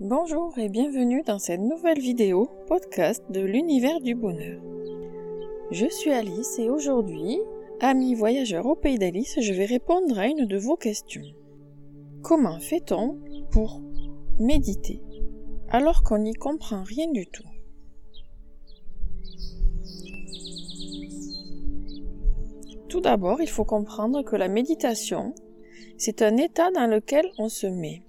Bonjour et bienvenue dans cette nouvelle vidéo podcast de l'univers du bonheur. Je suis Alice et aujourd'hui, amis voyageurs au pays d'Alice, je vais répondre à une de vos questions. Comment fait-on pour méditer alors qu'on n'y comprend rien du tout? Tout d'abord, il faut comprendre que la méditation, c'est un état dans lequel on se met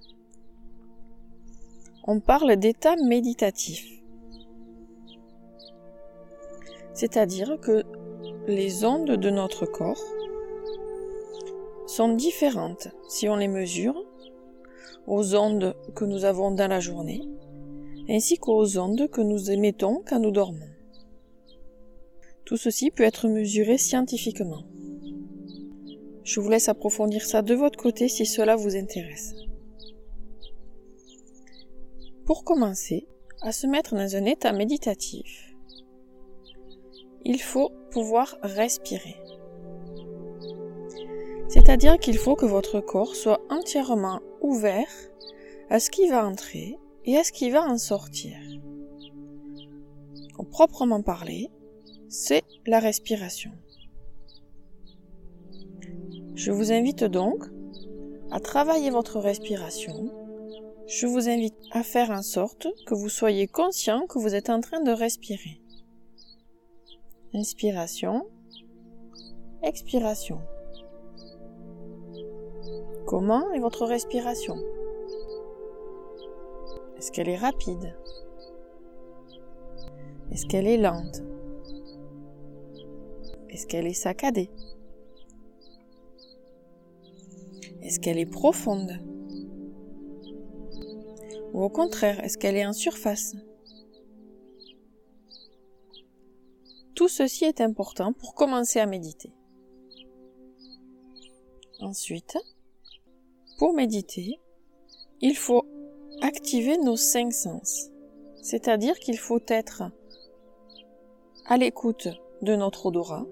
on parle d'état méditatif. C'est-à-dire que les ondes de notre corps sont différentes si on les mesure aux ondes que nous avons dans la journée, ainsi qu'aux ondes que nous émettons quand nous dormons. Tout ceci peut être mesuré scientifiquement. Je vous laisse approfondir ça de votre côté si cela vous intéresse. Pour commencer à se mettre dans un état méditatif, il faut pouvoir respirer. C'est-à-dire qu'il faut que votre corps soit entièrement ouvert à ce qui va entrer et à ce qui va en sortir. Au proprement parler, c'est la respiration. Je vous invite donc à travailler votre respiration je vous invite à faire en sorte que vous soyez conscient que vous êtes en train de respirer. Inspiration, expiration. Comment est votre respiration? Est-ce qu'elle est rapide? Est-ce qu'elle est lente? Est-ce qu'elle est saccadée? Est-ce qu'elle est profonde? Ou au contraire, est-ce qu'elle est en surface? Tout ceci est important pour commencer à méditer. Ensuite, pour méditer, il faut activer nos cinq sens. C'est-à-dire qu'il faut être à l'écoute de notre odorat,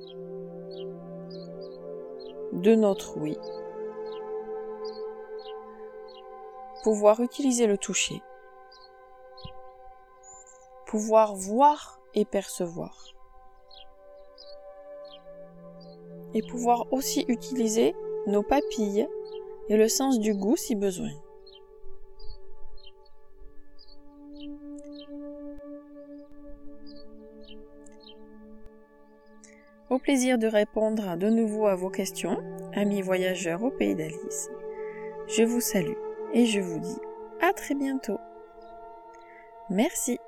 de notre oui, pouvoir utiliser le toucher, pouvoir voir et percevoir, et pouvoir aussi utiliser nos papilles et le sens du goût si besoin. Au plaisir de répondre de nouveau à vos questions, amis voyageurs au pays d'Alice. Je vous salue et je vous dis à très bientôt. Merci.